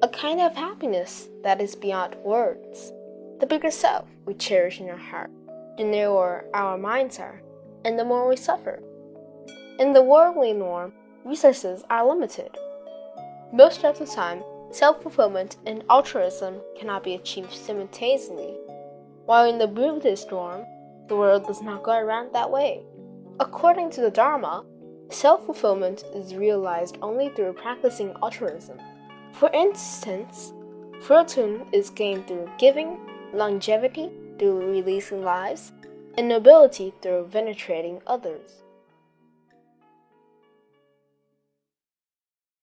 a kind of happiness that is beyond words, the bigger self we cherish in our heart, the narrower our minds are, and the more we suffer. In the worldly norm, resources are limited. Most of the time, self fulfillment and altruism cannot be achieved simultaneously, while in the Buddhist norm, the world does not go around that way. According to the Dharma, self fulfillment is realized only through practicing altruism. For instance, fortune is gained through giving, longevity through releasing lives, and nobility through venerating others.